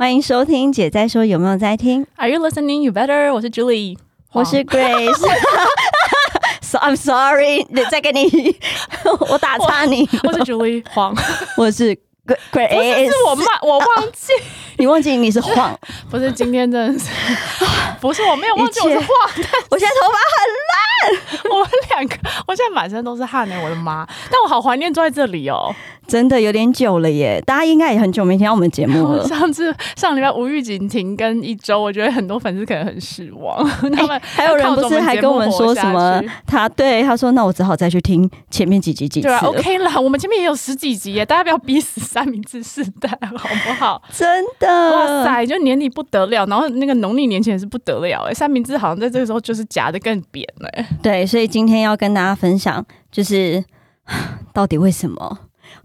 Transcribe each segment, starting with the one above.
欢迎收听姐在说有没有在听？Are you listening? You better。我是 Julie，我是 Grace。So I'm sorry，再给你，我打岔你。我是 Julie 黄，我是 Grace，不是是我慢，我忘记，你忘记你是晃。不是今天真的是，不是我没有忘记我是晃，我现在头发我们两个，我现在满身都是汗呢，我的妈！但我好怀念坐在这里哦。真的有点久了耶，大家应该也很久没听到我们节目了。上次上礼拜无预警停更一周，我觉得很多粉丝可能很失望。他们还有人不是还跟我们说什么？他对他说：“那我只好再去听前面几集几次。”对啊，OK 了，我们前面也有十几集耶，大家不要逼死三明治世代好不好？真的，哇塞，就年底不得了，然后那个农历年前是不得了哎，三明治好像在这个时候就是夹的更扁了。对，所以今天要跟大家分享，就是 到底为什么。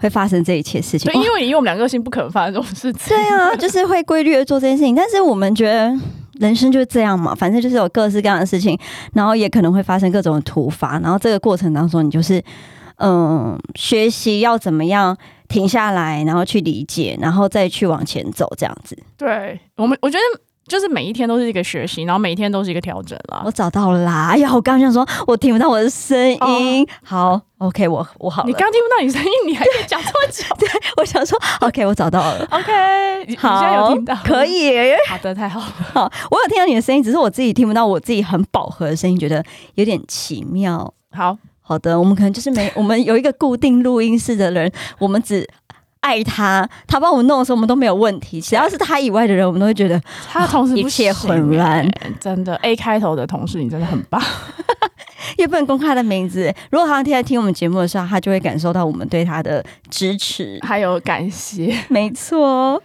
会发生这一切事情，对，因为以我们两个性不可能发生这种事情。对啊，就是会规律的做这件事情，但是我们觉得人生就是这样嘛，反正就是有各式各样的事情，然后也可能会发生各种突发，然后这个过程当中，你就是嗯，学习要怎么样停下来，然后去理解，然后再去往前走，这样子。对我们，我觉得。就是每一天都是一个学习，然后每一天都是一个调整啦。我找到了啦！哎呀，我刚想说，我听不到我的声音。好，OK，我我好。你刚听不到你声音，你还可以讲这么久？对，我想说，OK，我找到了。OK，好，现在有听到？可以。好的，太好了。好，我有听到你的声音，只是我自己听不到我自己很饱和的声音，觉得有点奇妙。好好的，我们可能就是没，我们有一个固定录音室的人，我们只。爱他，他帮我们弄的时候，我们都没有问题。只要是他以外的人，我们都会觉得他的同事一切混乱。真的，A 开头的同事，你真的很棒。也不能公开他的名字。如果他现在听我们节目的时候，他就会感受到我们对他的支持还有感谢。没错。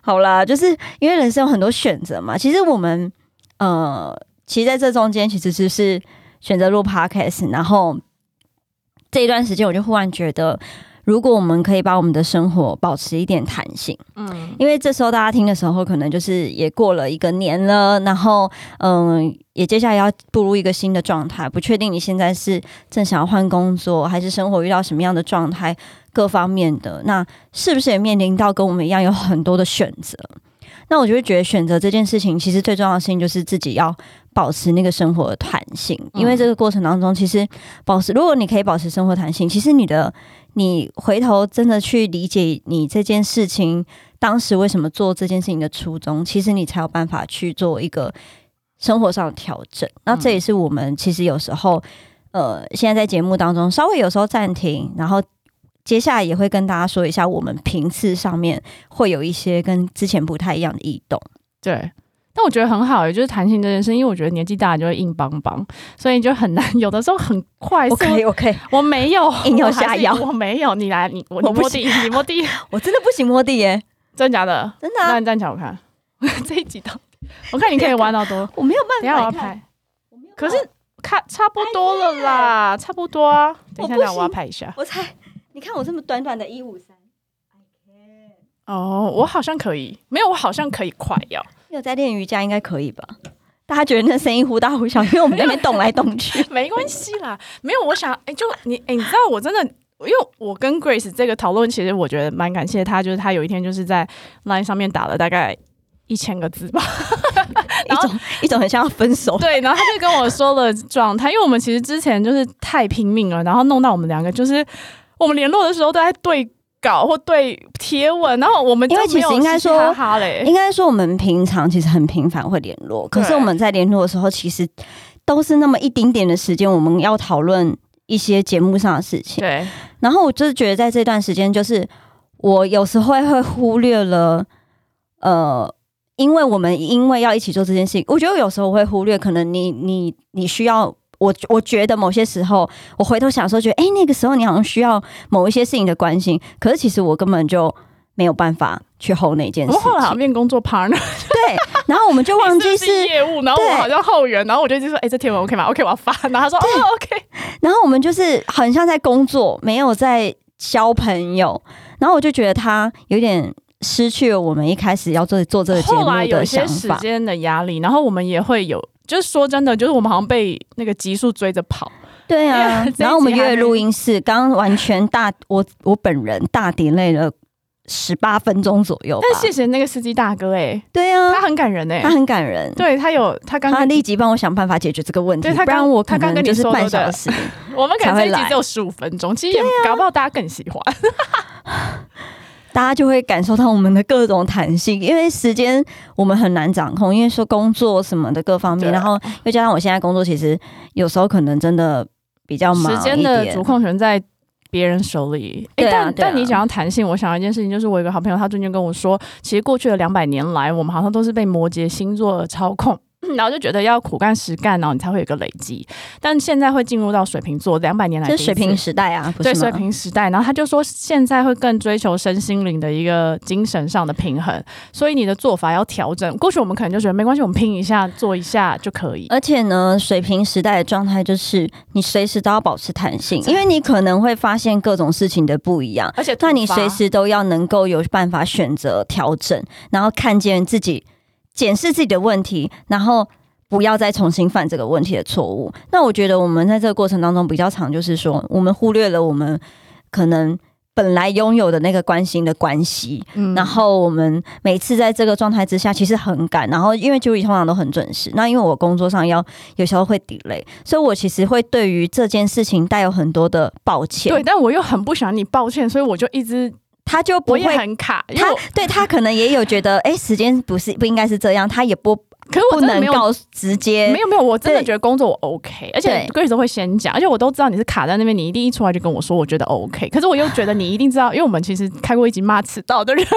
好啦，就是因为人生有很多选择嘛。其实我们呃，其实在这中间，其实就是选择录 podcast，然后这一段时间，我就忽然觉得。如果我们可以把我们的生活保持一点弹性，嗯，因为这时候大家听的时候，可能就是也过了一个年了，然后嗯，也接下来要步入一个新的状态，不确定你现在是正想要换工作，还是生活遇到什么样的状态，各方面的，那是不是也面临到跟我们一样有很多的选择？那我就会觉得选择这件事情，其实最重要的事情就是自己要保持那个生活的弹性，因为这个过程当中，其实保持，如果你可以保持生活弹性，其实你的。你回头真的去理解你这件事情当时为什么做这件事情的初衷，其实你才有办法去做一个生活上的调整。那这也是我们其实有时候，呃，现在在节目当中稍微有时候暂停，然后接下来也会跟大家说一下，我们频次上面会有一些跟之前不太一样的异动。对。但我觉得很好，也就是弹性这件事，因为我觉得年纪大就会硬邦邦，所以就很难。有的时候很快速。OK OK，我没有硬要下药，我没有。你来，你我摸地，你摸地，我真的不行摸地耶，真的假的？真的。那你站起来我看，这一集到，我看你可以弯到多，我没有办法。等下我要拍，可是看差不多了啦，差不多啊。等一下，我要拍一下。我猜，你看我这么短短的一五三。哦，我好像可以，没有，我好像可以快要。有在练瑜伽应该可以吧？大家觉得那声音忽大忽小，因为我们在那边动来动去。没关系啦，没有。我想，哎，就你，哎，你知道我真的，因为我跟 Grace 这个讨论，其实我觉得蛮感谢他，就是他有一天就是在 Line 上面打了大概一千个字吧，一种一种很像要分手。对，然后他就跟我说了状态，因为我们其实之前就是太拼命了，然后弄到我们两个就是我们联络的时候都在对。稿或对贴文，然后我们因为其实应该说，应该说我们平常其实很频繁会联络，可是我们在联络的时候，其实都是那么一丁点的时间，我们要讨论一些节目上的事情。对，然后我就是觉得在这段时间，就是我有时候会忽略了，呃，因为我们因为要一起做这件事情，我觉得有时候会忽略，可能你你你需要。我我觉得某些时候，我回头想说，觉得哎，那个时候你好像需要某一些事情的关心，可是其实我根本就没有办法去 hold 那件事。我后来好像变工作 partner，对，然后我们就忘记 是业务，然后我好像后援，然后我就就说，哎，这天文 OK 吗？OK，我要发。然后他说，哦，OK。然后我们就是很像在工作，没有在交朋友。然后我就觉得他有点失去了我们一开始要做做这个节目的想法。时间的压力，然后我们也会有。就是说真的，就是我们好像被那个急速追着跑。对啊，然后我们约录音室，刚完全大我我本人大点累了十八分钟左右。但谢谢那个司机大哥、哎，对啊他，很感人哎、他很感人，对他有他刚刚他立即帮我想办法解决这个问题，对他刚不然我可他刚跟你说半小时。我们可能这一集只有十五分钟，其实也搞不好大家更喜欢。大家就会感受到我们的各种弹性，因为时间我们很难掌控，因为说工作什么的各方面，然后又加上我现在工作，其实有时候可能真的比较忙时间的主控权在别人手里。诶但但你讲到弹性，我想到一件事情，就是我有一个好朋友，他最近跟我说，其实过去的两百年来，我们好像都是被摩羯星座操控。然后就觉得要苦干实干，然后你才会有一个累积。但现在会进入到水瓶座，两百年来这是水平时代啊，对水平时代，然后他就说现在会更追求身心灵的一个精神上的平衡，所以你的做法要调整。过去我们可能就觉得没关系，我们拼一下做一下就可以。而且呢，水平时代的状态就是你随时都要保持弹性，因为你可能会发现各种事情的不一样，而且那你随时都要能够有办法选择调整，然后看见自己检视自己的问题，然后不要再重新犯这个问题的错误。那我觉得我们在这个过程当中比较常就是说，我们忽略了我们可能。本来拥有的那个关心的关系，嗯然后我们每次在这个状态之下，其实很赶。然后因为 Julie 通常都很准时，那因为我工作上要有时候会 delay，所以我其实会对于这件事情带有很多的抱歉。对，，但我又很不想你抱歉，所以我就一直他就不会很卡，他我对他可能也有觉得，哎、时间不是不应该是这样，他也不可是我不真的没有。能告直接没有没有，我真的对。觉得工作我 OK，而且对。Grace 都会先讲，而且我都知道你是卡在那边，你一定一出来就跟我说，我觉得 OK。可是我又觉得你一定知道，因为我们其实开过一集骂迟到的人，对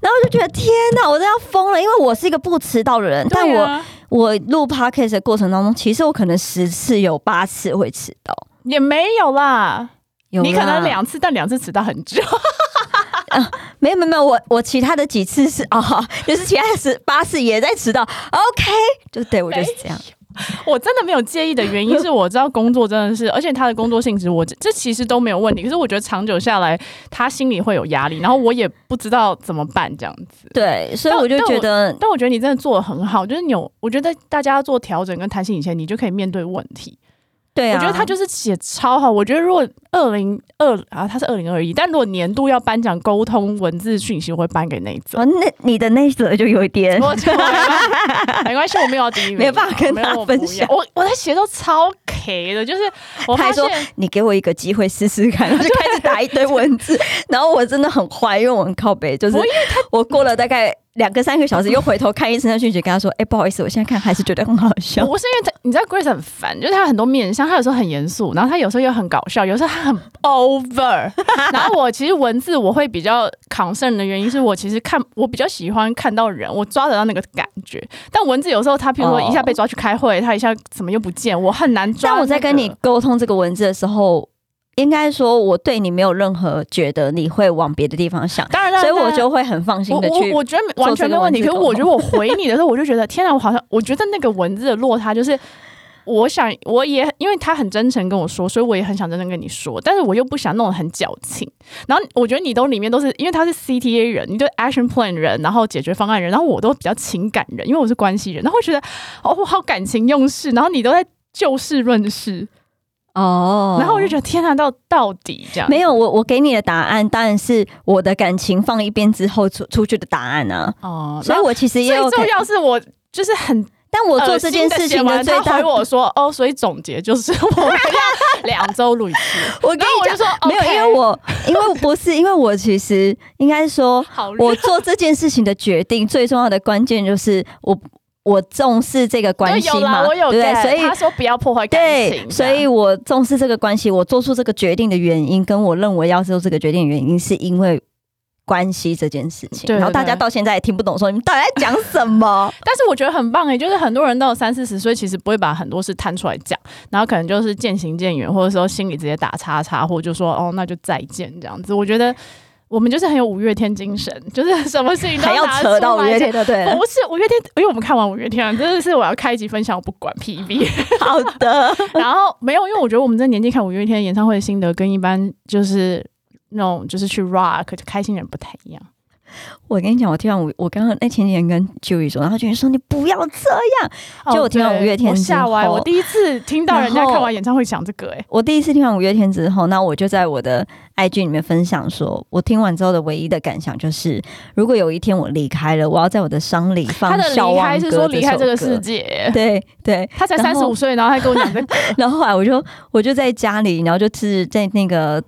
然后我就觉得天哪，我都要疯了，因为我是一个不迟到的人，但我我录 podcast 的过程当中，其实我可能十次有八次会迟到，也没有啦，有你可能两次，但两次迟到很久。没有没有没有，我我其他的几次是 哦，就是其他的十八次也在迟到，OK，就对我就是这样，我真的没有介意的原因是我知道工作真的是，而且他的工作性质我这这其实都没有问题。可是我觉得长久下来，他心里会有压力，然后我也不知道怎么办这样子。对，所以我就觉得但我觉得你真的做的很好，就是你有，我觉得大家要做调整跟弹性以前，你就可以面对问题。对啊，我觉得他就是写超好。我觉得如果二零二啊，他是二零二一，但如果年度要颁奖沟通文字讯息，我会颁给那一则。哦，那你的那一则就有一点，没关系我没有要第一名，没有办法跟没有大家我不要分享我我在写都超 K 的，就是我他还说你给我一个机会试试看，就开始打一堆文字，然后我真的很坏，因为我很靠北，就是我因我过了大概两个三个小时，又回头看医生的讯息，跟他说，哎、不好意思，我现在看还是觉得很好笑。我是因为他，你知道 Grace 很烦，就是他很多面相，他有时候很严肃，然后他有时候又很搞笑，有时候他很 over。然后我其实文字我会比较 concern 的原因是我其实看我比较喜欢看到人，我抓得到那个感觉。但文字有时候他譬如说一下被抓去开会，他一下怎么又不见，我很难抓、但我在跟你，沟通这个文字的时候，应该说我对你没有任何觉得你会往别的地方想，当然所以我就会很放心我的去我我觉得完全没问题，可是我觉得我回你的时候，我就觉得天哪，我好像我觉得那个文字的落差就是。我想，我也因为他很真诚跟我说，所以我也很想真正跟你说，但是我又不想弄得很矫情。然后我觉得你都里面都是，因为他是 CTA 人，你对 action plan 人，然后解决方案人，然后我都比较情感人，因为我是关系人，然后我觉得哦，我好感情用事，然后你都在就事论事，哦。然后我就觉得天啊，到到底这样。没有我我给你的答案当然是我的感情放一边之后出出去的答案啊，哦，所以我其实也有最重要是我就是很但我做这件事情的的最大他回我说哦，所以总结就是我们 要两周录一次。我跟然后我就说你讲，没有，因为我因为不是因为我其实应该说，我做这件事情的决定最重要的关键就是我我重视这个关系嘛，对不对？所以他说不要破坏感对情，，所以我重视这个关系，我做出这个决定的原因，跟我认为要做这个决定的原因，是因为关系这件事情。然后大家到现在也听不懂，说你们到底在讲什么？但是我觉得很棒诶，就是很多人到三四十岁，其实不会把很多事摊出来讲，然后可能就是渐行渐远，或者说心里直接打叉叉，或者就说哦，那就再见这样子。我觉得我们就是很有五月天精神，就是什么事情都要扯到五月天的对。不是五月天，因为我们看完五月天了，真的是我要开一集分享，我不管 PV。好的，然后没有，因为我觉得我们这年纪看五月天演唱会的心得，跟一般就是那种就是去 rock 就开心人不太一样。我跟你讲，我听完五，我刚刚那前几天跟 Julie 说，然后 Julie 说你不要这样。就我听完五月天之后，我第一次听到人家看完演唱会讲这个，哎，我第一次听完五月天之后，那我就在我的 IG 里面分享说，我听完之后的唯一的感想就是，如果有一天我离开了，我要在我的丧礼放他的离开是说离开这个世界，对对，他才三十五岁，然后还跟我讲这个，然后后来我就我就在家里，然后就是在那个。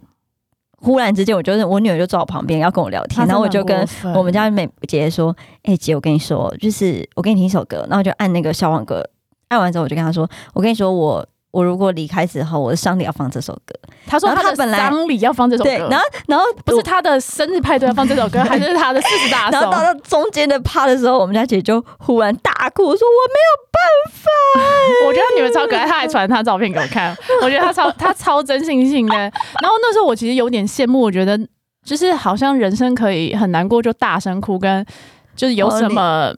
忽然之间，我就是我女儿就坐我旁边要跟我聊天，然后我就跟我们家美姐姐说：“哎，姐，我跟你说，就是我给你听一首歌。”然后就按那个消亡歌，按完之后我就跟她说：“我跟你说，我。”我如果离开之后，我的丧礼要放这首歌。她说他本来丧礼要放这首歌，然后然后不是她的生日派对要放这首歌，还是她的四十大 寿？然后到了中间的趴的时候，我们家姐就忽然大哭，说我没有办法。我觉得女儿超可爱，她还传她照片给我看，我觉得她超她超真性情的。然后那时候我其实有点羡慕，我觉得就是好像人生可以很难过就大声哭，跟就是有什么。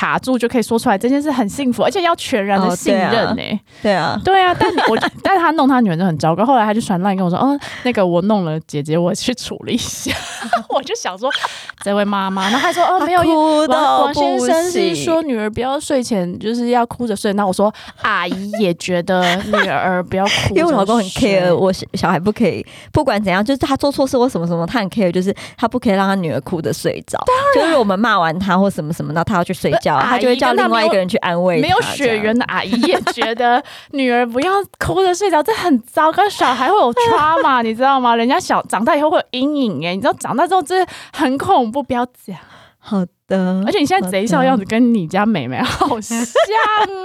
卡住就可以说出来，这件事很幸福，而且要全然的信任呢。对啊，对啊。但我，但是他弄他女儿就很糟糕。后来他就传烂跟我说：“哦，那个我弄了，姐姐我去处理一下。” 我就想说，这位妈妈，然后他说：“哦，没有，王王先生是说女儿不要睡前就是要哭着睡。”那我说：“阿姨也觉得女儿不要哭，因为我老公很 care，我小孩不可以，不管怎样，就是他做错事或什么什么，他很 care，就是他不可以让他女儿哭着睡着。就是我们骂完他或什么什么，那他要去睡。叫他就会叫另外一个人去安慰。没有血缘的阿姨也觉得女儿不要哭着睡着，这很糟糕。小孩会有 trauma，你知道吗？人家小长大以后会有阴影哎，你知道长大之后这很恐怖，不要讲。好的，而且你现在贼笑的样子跟你家妹妹好像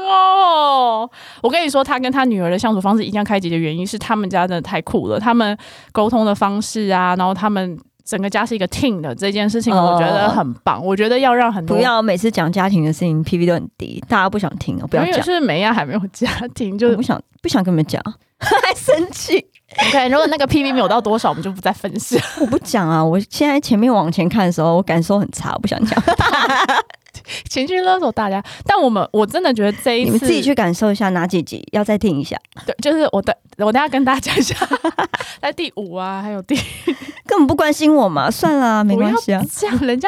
哦。我跟你说，他跟他女儿的相处方式一定要开解的原因是他们家真的太酷了，他们沟通的方式啊，然后他们。整个家是一个 team 的这件事情，我觉得很棒。我觉得要让很多不要每次讲家庭的事情，P V 都很低，大家不想听哦。不要讲，是美亚还没有家庭，就不想不想跟你们讲，还生气。OK，如果那个 P V 没有到多少，我们就不再分析。我不讲啊，我现在前面往前看的时候，我感受很差，我不想讲。情绪勒索大家，但我们我真的觉得这一次你们自己去感受一下哪几集要再听一下。对，就是我的，我等下跟大家讲一下，在第五啊，还有第 根本不关心我嘛，算了，没关系啊。这样人家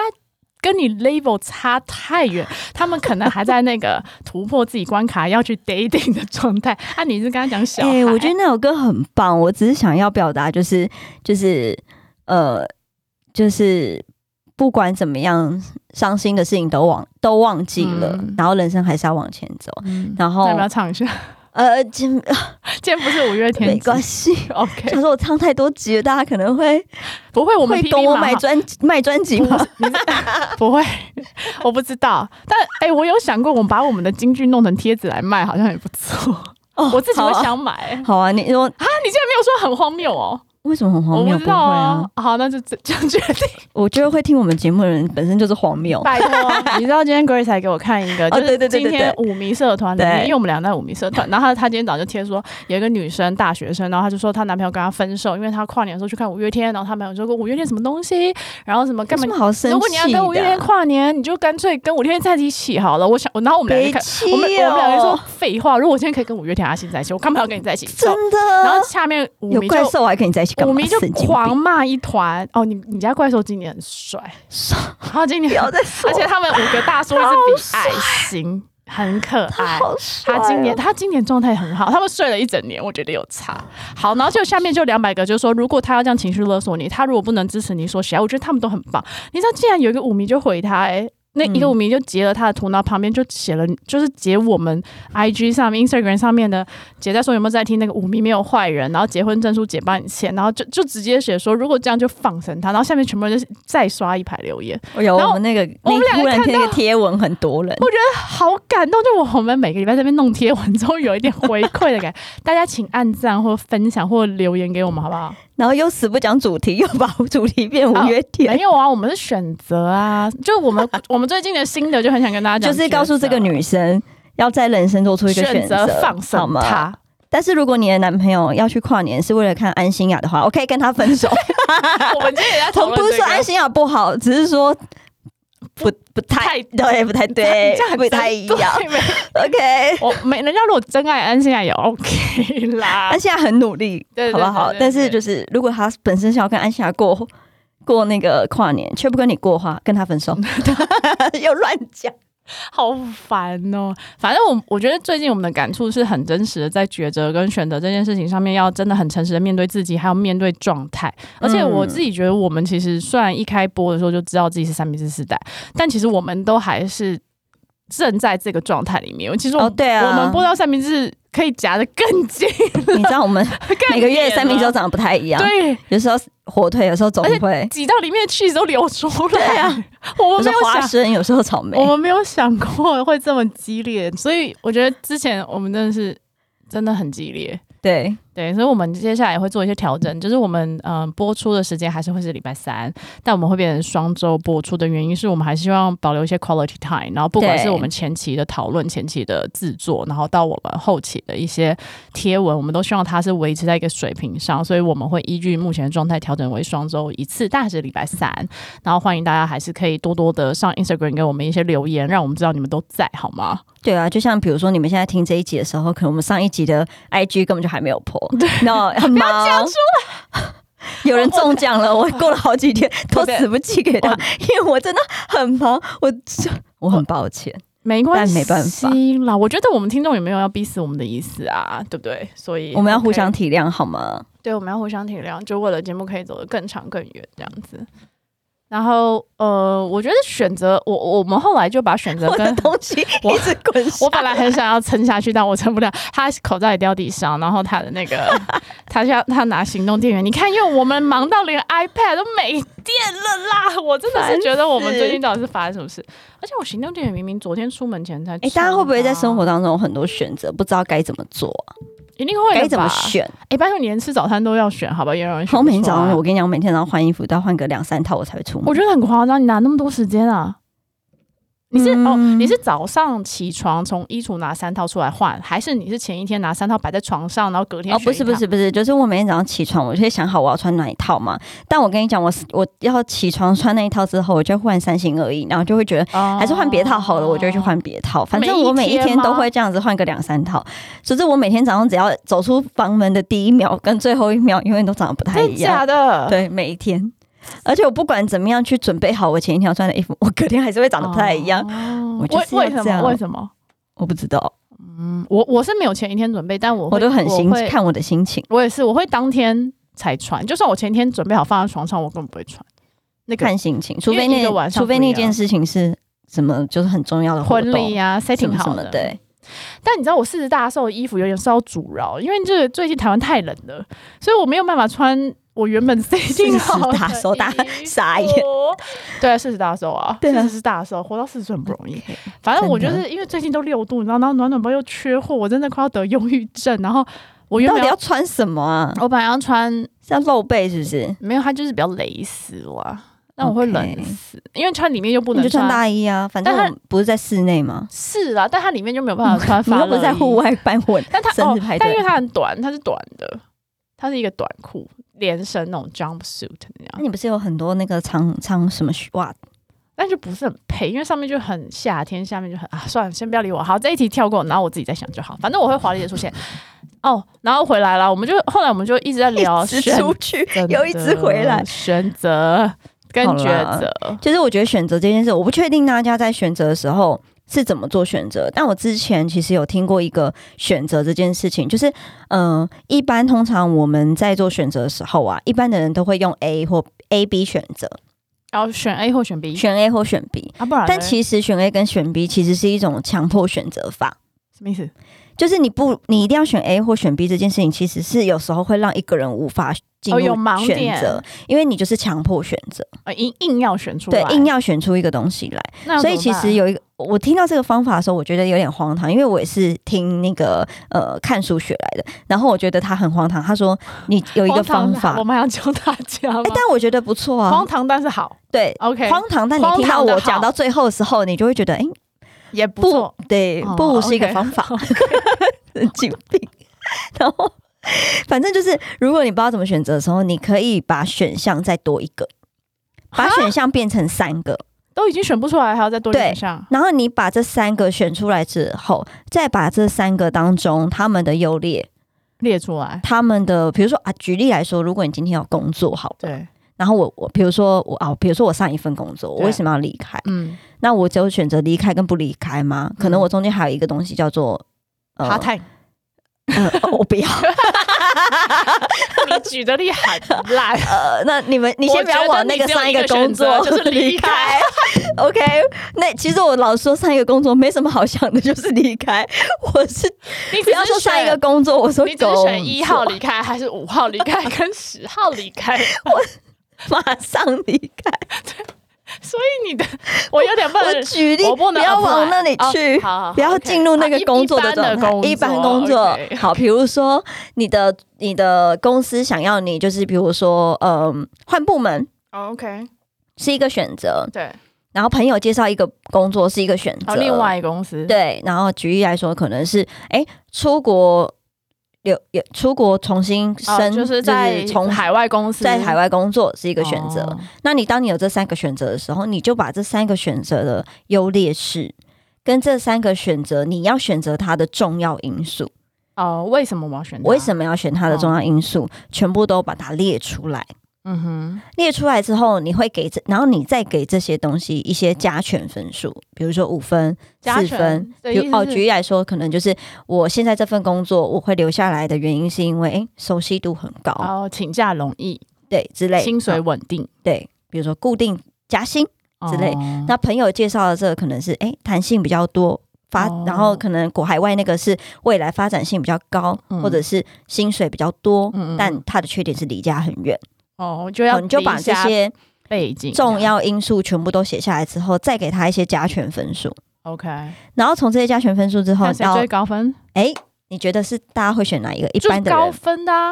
跟你 level 差太远，他们可能还在那个突破自己关卡要去 dating 的状态。啊，你是跟他讲小孩？我觉得那首歌很棒，我只是想要表达，就是就是呃，就是。不管怎么样，伤心的事情都忘都忘记了，然后人生还是要往前走。然后要不要唱一下？呃，今 今天不是五月天，没关系。OK，他说我唱太多集了，大家可能会不会？我们懂我买专 卖专辑吗？不会，我不知道。但哎，我有想过，我们把我们的京剧弄成贴纸来卖，好像也不错。哦我自己会想买。好啊，你说啊，你竟然没有说很荒谬哦。为什么很荒谬？我不知道啊。好，那就 这样决定。我觉得会听我们节目的人本身就是荒谬。拜托，你知道今天 Grace 才给我看一个，就是今天五迷社团里面，因为我们俩在五迷社团，然后他他今天早上就贴说有一个女生大学生，然后她就说她男朋友跟她分手，因为她跨年的时候去看五月天，然后她男朋友说过五月天什么东西，然后什么干嘛？好生气！如果你要跟五月天跨年，你就干脆跟五月天在一起好了。我想，然后我们两个我们我们两个说废话，如果我现在可以跟五月天阿信在一起，我干嘛要跟你在一起？真的。然后下面有怪兽还跟你在一起干嘛？狂骂一团哦！你你家怪兽今年很帅，然后今年而且他们五个大叔是比爱心，很可爱。他今年他今年状态很好，他们睡了一整年，我觉得有差。好，然后就下面就两百个，就是说如果他要这样情绪勒索你，他如果不能支持你说起来，我觉得他们都很棒。你知道，竟然有一个五迷就回他，哎。那一个舞迷就截了他的图，然后旁边就写了，就是截我们 I G 上面、Instagram 上面的，截在说有没有在听那个舞迷没有坏人，然后结婚证书姐帮你签，然后就就直接写说如果这样就放生他，然后下面全部人就再刷一排留言。有我们那个我们两个看那个贴文很多人，我觉得好感动。就我们每个礼拜在那边弄贴文之后，有一点回馈的感觉，大家请按赞或分享或留言给我们好不好？然后又死不讲主题，又把主题变五月天。没有啊，我们是选择啊，就我们 我们最近的心得就很想跟大家讲，就是告诉这个女生要在人生做出一个选择，放手他。但是如果你的男朋友要去跨年是为了看安心雅的话，我可以跟他分手。我们今天也在讨论，不是说安心雅不好，只是说。不不太对，不太对，这样不太一样。OK，我没人家如果真爱安心亚也 OK 啦，安心亚很努力，好不好？但是就是如果他本身想要跟安心亚过过那个跨年，却不跟你过话，跟他分手，又乱讲。好烦哦！反正我我觉得最近我们的感触是很真实的，在抉择跟选择这件事情上面，要真的很诚实的面对自己，还有面对状态。而且我自己觉得，我们其实虽然一开播的时候就知道自己是三明治时代，但其实我们都还是正在这个状态里面。其实哦，对啊，我们播到三明治。可以夹的更紧，你知道我们每个月三明治都长得不太一样，对，有时候火腿，有时候总会挤到里面去都流出来啊。我们没有花生，有时候草莓，我们没有想过会这么激烈，所以我觉得之前我们真的是真的很激烈。对对，所以我们接下来也会做一些调整，就是我们嗯播出的时间还是会是礼拜三，但我们会变成双周播出的原因是我们还是希望保留一些 quality time，然后不管是我们前期的讨论、前期的制作，然后到我们后期的一些贴文，我们都希望它是维持在一个水平上，所以我们会依据目前的状态调整为双周一次，但是礼拜三，然后欢迎大家还是可以多多的上 Instagram 给我们一些留言，让我们知道你们都在，好吗？对啊，就像比如说你们现在听这一集的时候，可能我们上一集的 IG 根本就还没有破，对，那很忙。讲出来，有人中奖了，我过了好几天都死不寄给他，因为我真的很忙，我我很抱歉，没关系，没办法啦。我觉得我们听众也没有要逼死我们的意思啊，对不对？所以我们要互相体谅，好吗？对，我们要互相体谅，就为了节目可以走得更长更远，这样子。然后，呃，我觉得选择我，我们后来就把选择 跟东西 一直滚。我本来很想要撑下去，但我撑不了。他口罩也掉地上，然后他的那个，他要他拿行动电源。你看，因为我们忙到连 iPad 都没电了啦！我真的是觉得我们最近到底是发生什么事？而且我行动电源明明昨天出门前才……哎，大家会不会在生活当中有很多选择，不知道该怎么做？一定会该怎么选？哎，拜托你连吃早餐都要选，好吧？也有人我每天早上，我跟你讲，我每天早上换衣服都要换个两三套，我才会出门。我觉得很夸张，你哪那么多时间啊？你是哦，你是早上起床从衣橱拿三套出来换，还是你是前一天拿三套摆在床上，然后隔天？哦，不是不是不是，就是我每天早上起床，我就会想好我要穿哪一套嘛。但我跟你讲，我我要起床穿那一套之后，我就换三心二意，然后就会觉得还是换别套好了，我就去换别套。反正我每一天都会这样子换个两三套，所以我每天早上只要走出房门的第一秒跟最后一秒，永远都长得不太一样。真的？对，每一天。而且我不管怎么样去准备好我前一天要穿的衣服，我隔天还是会长得不太一样。为为什么？为什么？我不知道。嗯，我我是没有前一天准备，但我我都很心看我的心情。我也是，我会当天才穿。就算我前天准备好放在床上，我根本不会穿。那看心情，除非那晚上除非那件事情是什么，就是很重要的婚礼呀，setting 好的。对。但你知道我四十大寿的衣服有点受到阻挠，因为这个最近台湾太冷了，所以我没有办法穿。我原本塞进好大寿大傻眼，对，四十大寿啊，四十是大寿，活到四十很不容易。反正我就是因为最近都六度，你知道然后暖暖包又缺货，我真的快要得忧郁症。然后我原本要穿什么啊？我本来要穿像露背，是不是？没有，它就是比较蕾丝哇，那我会冷死，因为穿里面又不能就穿大衣啊。反正它不是在室内吗？是啊，但它里面就没有办法穿。你又不是在户外办婚，但它哦，但因为它很短，它是短的，它是一个短裤。连身那种 jumpsuit 那样，那你不是有很多那个长长什么袜子？但就不是很配，因为上面就很夏天，下面就很啊，算了，先不要理我。好，这一题跳过，然后我自己再想就好。反正我会华丽的出现 哦，然后回来了，我们就后来我们就一直在聊，出去又一直回来，选择跟抉择。其实我觉得选择这件事，我不确定大家在选择的时候。是怎么做选择？但我之前其实有听过一个选择这件事情，就是，嗯，一般通常我们在做选择的时候啊，一般的人都会用 A 或 A B 选择，然后选 A 或选 B，选 A 或选 B 啊，不然，但其实选 A 跟选 B 其实是一种强迫选择法，什么意思？就是你不，你一定要选 A 或选 B 这件事情，其实是有时候会让一个人无法进入选择，因为你就是强迫选择，硬硬要选出对，硬要选出一个东西来。所以其实有一个，我听到这个方法的时候，我觉得有点荒唐，因为我也是听那个呃看书学来的，然后我觉得他很荒唐。他说你有一个方法，我们要教大家，但我觉得不错啊，荒唐但是好，对，OK，荒唐，但你听到我讲到最后的时候，你就会觉得，哎。也不错对，不是一个方法，神经病。然后，反正就是，如果你不知道怎么选择的时候，你可以把选项再多一个，把选项变成三个，都已经选不出来，还要再多选项。然后你把这三个选出来之后，再把这三个当中他们的优劣列出来。他们的，比如说啊，举例来说，如果你今天要工作，好，对。然后我我比如说我啊，比如说我上一份工作，我为什么要离开？嗯，那我只有选择离开跟不离开吗？可能我中间还有一个东西叫做呃爬太，呃 我不要。你举的例很烂。呃，那你们你先不要往那个上一个工作就是离开。OK，那其实我老说上一个工作没什么好想的，就是离开。我是你不要说上一个工作，我说你只选一号离开，还是五号离开，跟十号离开？我马上离开。的 我有点不能 举例，我不能要往那里去，不要进入那个工作的状态。工作一般工作。好，比如说你的你的公司想要你，就是比如说，嗯，换部门。哦 OK，是一个选择，对，然后朋友介绍一个工作是一个选择，另外一个公司，对，然后举例来说，可能是哎出国有有出国重新哦升，就是在从海外公司在海外工作是一一个选择。哦那你当你有这三个选择的时候，你就把这三个选择的优劣势，跟这三个选择你要选择它的重要因素，哦，为什么我要选？为什么要选它的重要因素，全部都把它列出来。嗯哼，列出来之后，你会给这，然后你再给这些东西一些加权分数，比如说五分、四分。比如哦，举例来说，可能就是我现在这份工作我会留下来的原因，是因为诶熟悉度很高，哦，请假容易，对之类，薪水稳定对，比如说固定加薪。之类哦那朋友介绍的这个可能是诶弹性比较多。发哦，然后可能国海外那个是未来发展性比较高，嗯或者是薪水比较多，嗯嗯嗯但它的缺点是离家很远。哦，就要好，你就把这些背景重要因素全部都写下来之后，再给他一些加权分数，OK，然后从这些加权分数之后到最高分，哎，你觉得是大家会选哪一个？一般的高，分的啊，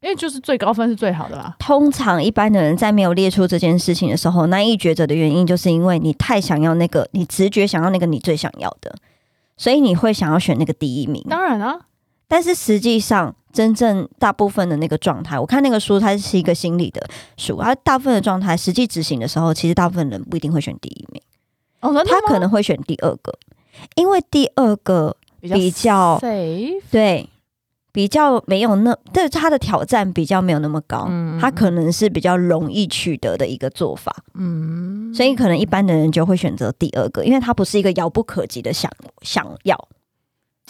因为就是最高分是最好的啦。通常一般的人在没有列出这件事情的时候，难以抉择的原因，就是因为你太想要那个，你直觉想要那个你最想要的，所以你会想要选那个第一名。当然啊，但是实际上，真正大部分的那个状态，我看那个书，它是一个心理的书，它大部分的状态，实际执行的时候，其实大部分人不一定会选第一名，他可能会选第二个，因为第二个比较对比较没有那，对他的挑战比较没有那么高，嗯他可能是比较容易取得的一个做法，嗯，所以可能一般的人就会选择第二个，因为它不是一个遥不可及的想想要。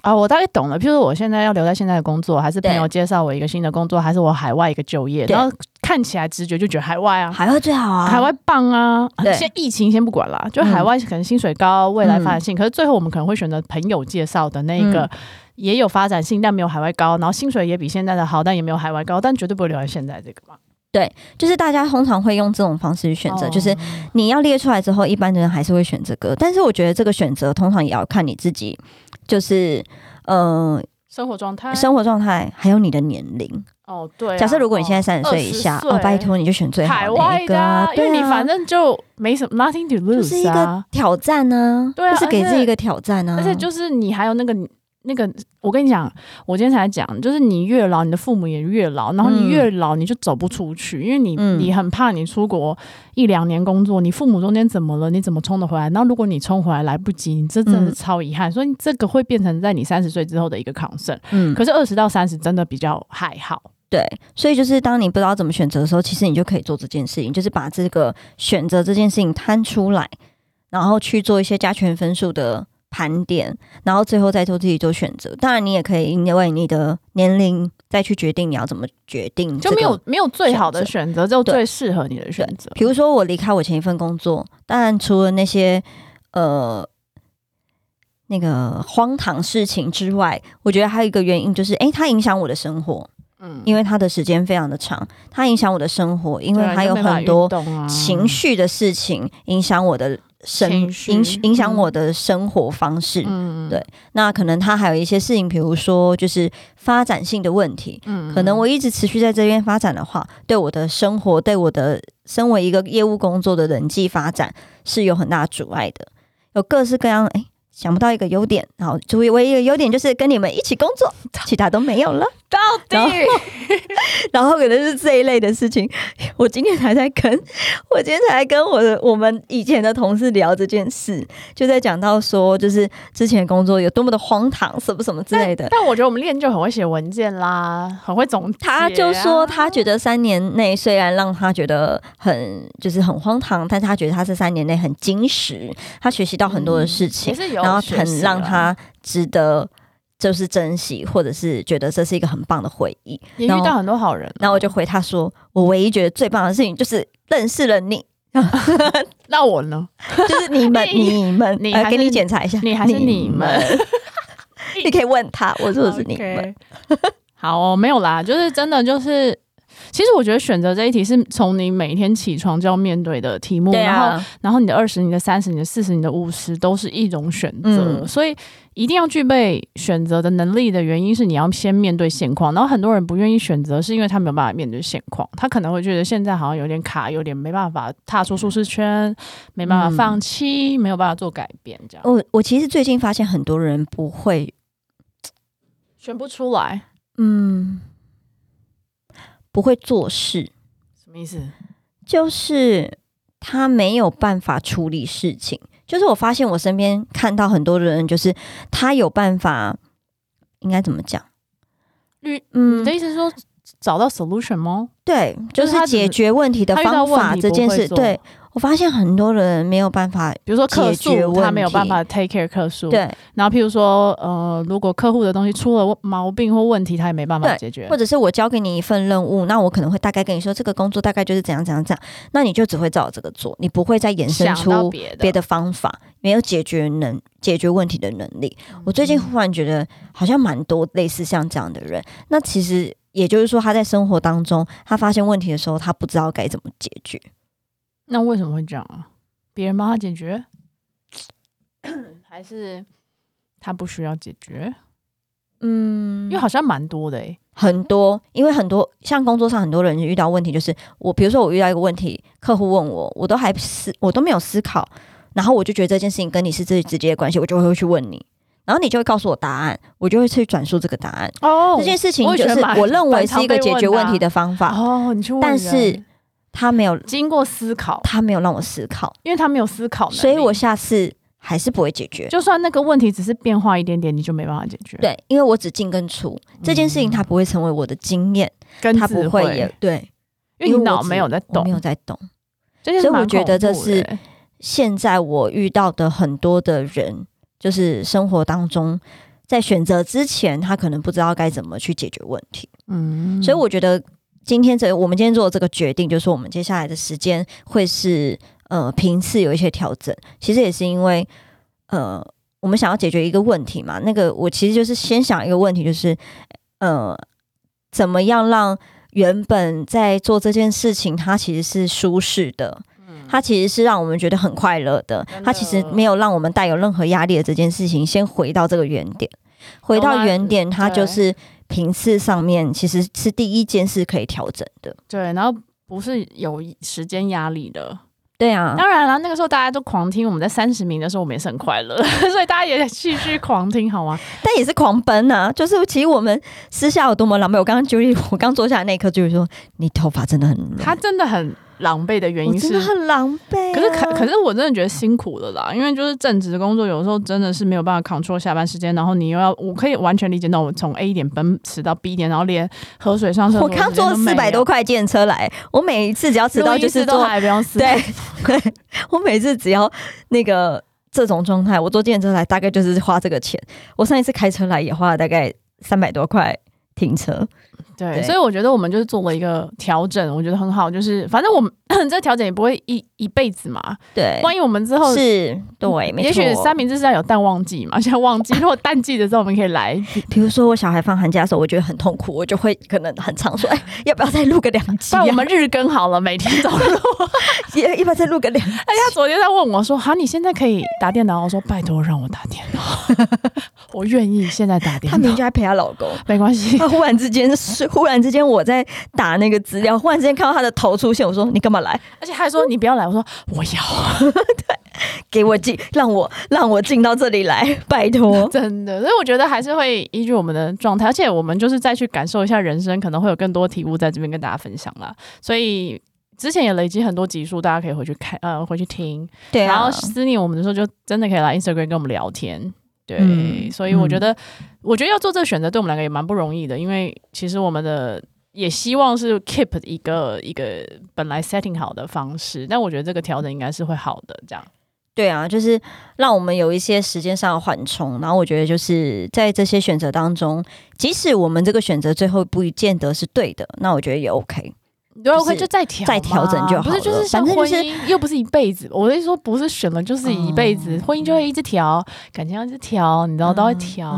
啊，我大概懂了。譬如说，我现在要留在现在的工作，还是朋友介绍我一个新的工作，还是我海外一个就业，然后看起来直觉就觉得海外啊。海外最好啊，海外棒啊！对现疫情先不管啦，就海外可能薪水高，未来发展性。可是最后我们可能会选择朋友介绍的那个，嗯也有发展性，但没有海外高，然后薪水也比现在的好，但也没有海外高，但绝对不会留在现在这个嘛。对就是大家通常会用这种方式去选择，哦就是你要列出来之后，一般的人还是会选这个，但是我觉得这个选择通常也要看你自己，就是呃生活状态，生活状态，还有你的年龄。哦对啊、假设如果你现在三十岁以下，哦，拜托你就选最好的一个因为你反正就没什么 nothing to 就是一 lose 啊个，挑战呢、对啊就是给自己一个挑战啊，而且就是你还有那个那个，我跟你讲，我今天才讲，就是你越老，你的父母也越老，然后你嗯越老，你就走不出去，因为你、嗯你很怕你出国一两年工作，你父母中间怎么了？你怎么冲得回来？然后如果你冲回来来不及，你这真的超遗憾。所以这个会变成在你三十岁之后的一个 concern。嗯，可是二十到三十真的比较还好。对，所以就是当你不知道怎么选择的时候，其实你就可以做这件事情，就是把这个选择这件事情摊出来，然后去做一些加权分数的盘点，然后最后再做自己做选择。当然，你也可以因为你的年龄再去决定你要怎么决定、就没有。没有最好的选择，就最适合你的选择。比如说，我离开我前一份工作，当然除了那些呃那个荒唐事情之外，我觉得还有一个原因就是，诶，它影响我的生活。嗯，因为他的时间非常的长，他影响我的生活，因为对啊它有很多情绪的事情影响我的生影影响嗯我的生活方式。嗯对那可能他还有一些事情，比如说就是发展性的问题，嗯可能我一直持续在这边发展的话，对我的生活，对我的身为一个业务工作的人际发展是有很大阻碍的，有各式各样哎。想不到一个优点，然后作为唯一的优点就是跟你们一起工作，其他都没有了。到底，然后可能是这一类的事情。我今天还在跟我今天才跟我的我们以前的同事聊这件事，就在讲到说，就是之前工作有多么的荒唐，什么什么之类的。但我觉得我们练就很会写文件啦，很会总结。他就说，他觉得三年内虽然让他觉得很就是很荒唐，但是他觉得他是三年内很精实，他学习到很多的事情，然后很让他值得。就是珍惜，或者是觉得这是一个很棒的回忆，也遇到很多好人。然后我就回他说：“我唯一觉得最棒的事情就是认识了你。”那我呢？就是你们，你们，你给你检查一下，你还是你们？你 可以问他，我说的是你们。好，没有啦，就是真的，就是。其实我觉得选择这一题是从你每天起床就要面对的题目，然后然后你的二十、你的三十、你的四十、你的五十都是一种选择，所以一定要具备选择的能力的原因是你要先面对现况。然后很多人不愿意选择，是因为他没有办法面对现况，他可能会觉得现在好像有点卡，有点没办法踏出舒适圈，没办法放弃，没有办法做改变。这样，我我其实最近发现很多人不会选不出来，嗯。不会做事，什么意思？就是他没有办法处理事情。就是我发现我身边看到很多的人，就是他有办法，应该怎么讲？嗯，你的意思是说找到 solution 吗？对，就是解决问题的方法这件事，对。我发现很多人没有办法，比如说客诉，他没有办法 take care 客诉。对，然后譬如说，呃，如果客户的东西出了毛病或问题，他也没办法解决。或者是我交给你一份任务，那我可能会大概跟你说，这个工作大概就是怎样怎样怎样，那你就只会照这个做，你不会再延伸出别的方法，没有解决能解决问题的能力。我最近忽然觉得，好像蛮多类似像这样的人。那其实也就是说，他在生活当中，他发现问题的时候，他不知道该怎么解决。那为什么会这样啊？别人帮他解决，还是他不需要解决？嗯，因为好像蛮多的诶，很多。因为很多像工作上很多人遇到问题，就是我，比如说我遇到一个问题，客户问我，我都还思，我都没有思考，然后我就觉得这件事情跟你是最直接的关系，我就会去问你，然后你就会告诉我答案，我就会去转述这个答案。哦，这件事情就是我认为是一个解决问题的方法。哦，你去问，但是。他没有经过思考，他没有让我思考，因为他没有思考，所以我下次还是不会解决。就算那个问题只是变化一点点，你就没办法解决。对，因为我只进跟出这件事情，它不会成为我的经验，他不会也对，因为你脑没有在动，没有在动。所以我觉得这是现在我遇到的很多的人，就是生活当中在选择之前，他可能不知道该怎么去解决问题。嗯，所以我觉得。今天这我们今天做的这个决定，就是我们接下来的时间会是呃频次有一些调整。其实也是因为呃我们想要解决一个问题嘛。那个我其实就是先想一个问题，就是呃怎么样让原本在做这件事情，它其实是舒适的，它其实是让我们觉得很快乐的，它其实没有让我们带有任何压力的这件事情，先回到这个原点，回到原点，它就是。频次上面其实是第一件事可以调整的，对，然后不是有时间压力的，对啊，当然了，那个时候大家都狂听，我们在三十名的时候，我们也是很快乐，所以大家也继续狂听，好吗？但也是狂奔啊！就是其实我们私下有多么狼狈，我刚刚就我刚坐下来那一刻就是说，你头发真的很，他真的很。狼狈的原因是很狼狈，可是可可是我真的觉得辛苦了啦，因为就是正职的工作，有时候真的是没有办法 control 下班时间，然后你又要，我可以完全理解到我从 A 点奔驰到 B 点，然后连喝水上厕所，我刚坐四百多块电车来，我每一次只要迟到就是坐，对 对，我每次只要那个这种状态，我坐电车来大概就是花这个钱，我上一次开车来也花了大概三百多块停车。对，所以我觉得我们就是做了一个调整，我觉得很好。就是反正我们 这调整也不会一一辈子嘛。对，万一我们之后是对，也许三明治是要有淡旺季嘛，现在旺季，如果淡季的时候我们可以来。比如说我小孩放寒假的时候，我觉得很痛苦，我就会可能很常说，哎，要不要再录个两集？我们日更好了，每天走路，要要不要再录个两？哎呀，昨天在问我说，好，你现在可以打电脑？我说拜托让我打电脑，我愿意现在打电脑。他明天还陪她老公，没关系。她忽然之间是。忽然之间，我在打那个资料，忽然之间看到他的头出现，我说：“你干嘛？”来？而且他还说你不要来，我说我要，对，给我进，让我让我进到这里来，拜托，真的。所以我觉得还是会依据我们的状态，而且我们就是再去感受一下人生，可能会有更多体悟在这边跟大家分享啦。所以之前也累积很多集数，大家可以回去看，呃，回去听。对啊，然后思念我们的时候，就真的可以来 Instagram 跟我们聊天。对，所以我觉得，我觉得要做这个选择，对我们两个也蛮不容易的，因为其实我们的也希望是 keep 一个一个本来 setting 好的方式，但我觉得这个调整应该是会好的，这样。对啊，就是让我们有一些时间上的缓冲，然后我觉得就是在这些选择当中，即使我们这个选择最后不见得是对的，那我觉得也 OK。对，OK，就再调，再调整就好了不是，就是像婚姻又不是一辈子。我的意思说，不是选了就是一辈子，婚姻就会一直调，感情要一直调，你知道都会调。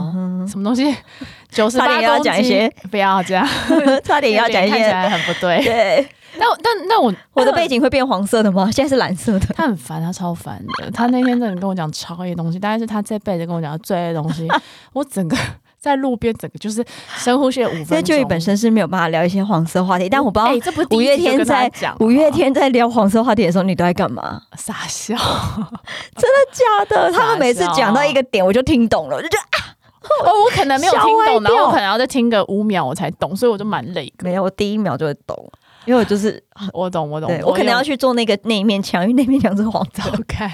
什么东西？九十八要讲一些，不要这样，差点要讲一些，很不对。对，那那那我我的背景会变黄色的吗？现在是蓝色的。他很烦，他超烦的。他那天真的跟我讲超一些东西，大概是他这辈子跟我讲的最爱的东西。我整个。在路边，整个就是深呼吸五分钟。因为就本身是没有办法聊一些黄色话题，但我不知道，这不五月天在五月天在聊黄色话题的时候，你都在干嘛？傻笑，真的假的？他们每次讲到一个点，我就听懂了，我就觉得啊，哦，我可能没有听懂，然后我可能要再听个五秒我才懂，所以我就蛮累。没有，我第一秒就会懂。因为我就是我懂我懂，我可能要去做那个那一面墙，因为那面墙是黄色。OK，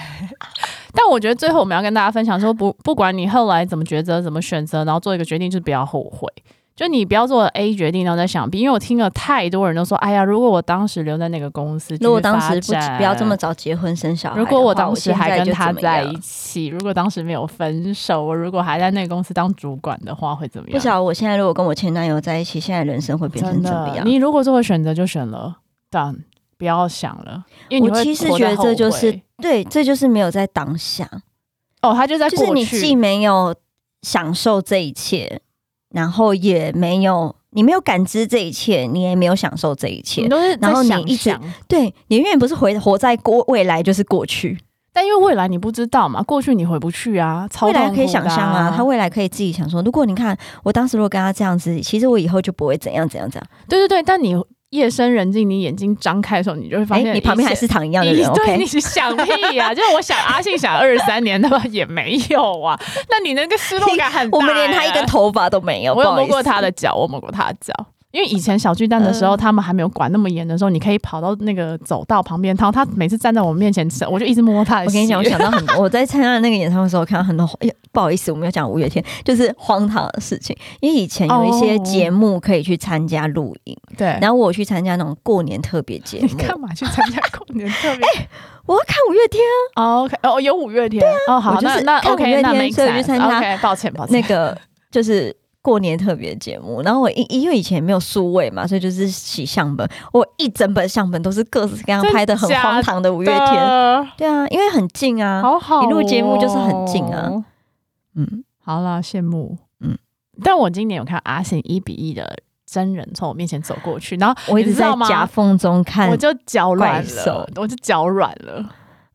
但我觉得最后我们要跟大家分享说，不不管你后来怎么抉择、怎么选择，然后做一个决定，就是不要后悔。就你不要做 A 决定，然后再想 B，因为我听了太多人都说，哎呀，如果我当时留在那个公司，如果当时不不要这么早结婚生小孩，如果我当时还跟他在一起，如果当时没有分手，我如果还在那个公司当主管的话，会怎么样？不晓得我现在如果跟我前男友在一起，现在人生会变成怎么样？你如果做了选择，就选了，但不要想了，因为我其实觉得这就是对，这就是没有在当下。哦，他就在就是你既没有享受这一切，然后也没有。你没有感知这一切，你也没有享受这一切，你都是然后你一直对你永远不是回活在过未来，就是过去。但因为未来你不知道嘛，过去你回不去啊。未来可以想象啊，他未来可以自己想说，如果你看我当时如果跟他这样子，其实我以后就不会怎样怎样怎样。对对对，但你。夜深人静，你眼睛张开的时候，你就会发现你旁边还是躺一样的人。对，你是想屁呀！就是我想阿信想二十三年，他妈也没有啊。那你那个失落感很大。我们连他一根头发都没有。我有摸过他的脚，我摸过他的脚。因为以前小巨蛋的时候，他们还没有管那么严的时候，你可以跑到那个走道旁边，然后他每次站在我们面前，我就一直摸他的。我跟你讲，我想到很多。我在参加那个演唱会的时候，看到很多。哎呀，不好意思，我们要讲五月天，就是荒唐的事情。因为以前有一些节目可以去参加录影，对。然后我去参加那种过年特别节目。你干嘛去参加过年特别？我要看五月天啊！OK，哦，有五月天。哦，好，那那 OK，那没所以去参加。OK，抱歉，抱歉。那个就是。过年特别节目，然后我因因为以前没有数位嘛，所以就是洗相本，我一整本相本都是各式各样拍的很荒唐的五月天，对啊，因为很近啊，好好，一录节目就是很近啊，嗯，好啦，羡慕，嗯，但我今年有看阿信一比一的真人从我面前走过去，然后我一直在夹缝中看，我就脚软了，我就脚软了。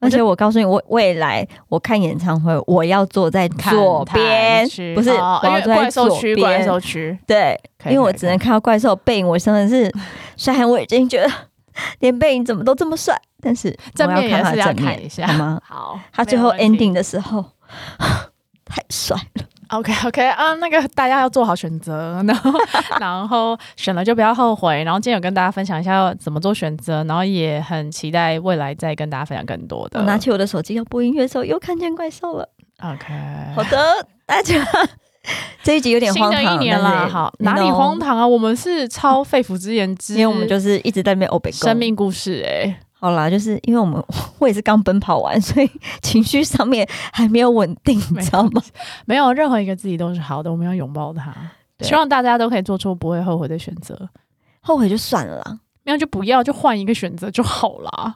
而且我告诉你，我未来我看演唱会，我要坐在左边，不是我要坐在左边。怪兽区，对，因为我只能看到怪兽背影。我真的是，虽然我已经觉得连背影怎么都这么帅，但是正面也是要看一下，好吗？好，他最后 ending 的时候太帅了。OK OK 啊，那个大家要做好选择，然 后然后选了就不要后悔。然后今天有跟大家分享一下怎么做选择，然后也很期待未来再跟大家分享更多的。我拿起我的手机要播音乐的时候，又看见怪兽了。OK，好的，大家这一集有点荒唐，一年了，好哪里荒唐啊？我们是超肺腑之言之，因为我们就是一直在那边欧北生命故事哎。好啦，就是因为我们我也是刚奔跑完，所以 情绪上面还没有稳定，你知道吗？没有任何一个自己都是好的，我们要拥抱它。希望大家都可以做出不会后悔的选择，后悔就算了啦，没有就不要，就换一个选择就好了。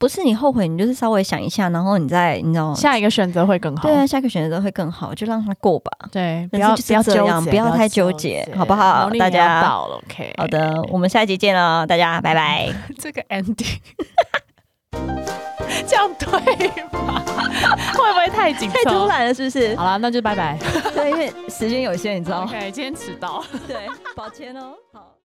不是你后悔，你就是稍微想一下，然后你再你知道下一个选择会更好。对啊，下一个选择会更好，就让他过吧。对，不要不要这样，不要太纠结，好不好？大家到了，OK。好的，我们下一集见了，大家拜拜。这个 ending 这样对吗？会不会太紧 太突然了？是不是？好了，那就拜拜。对，因为时间有限，你知道吗？OK，今天迟到。对，抱歉哦。好。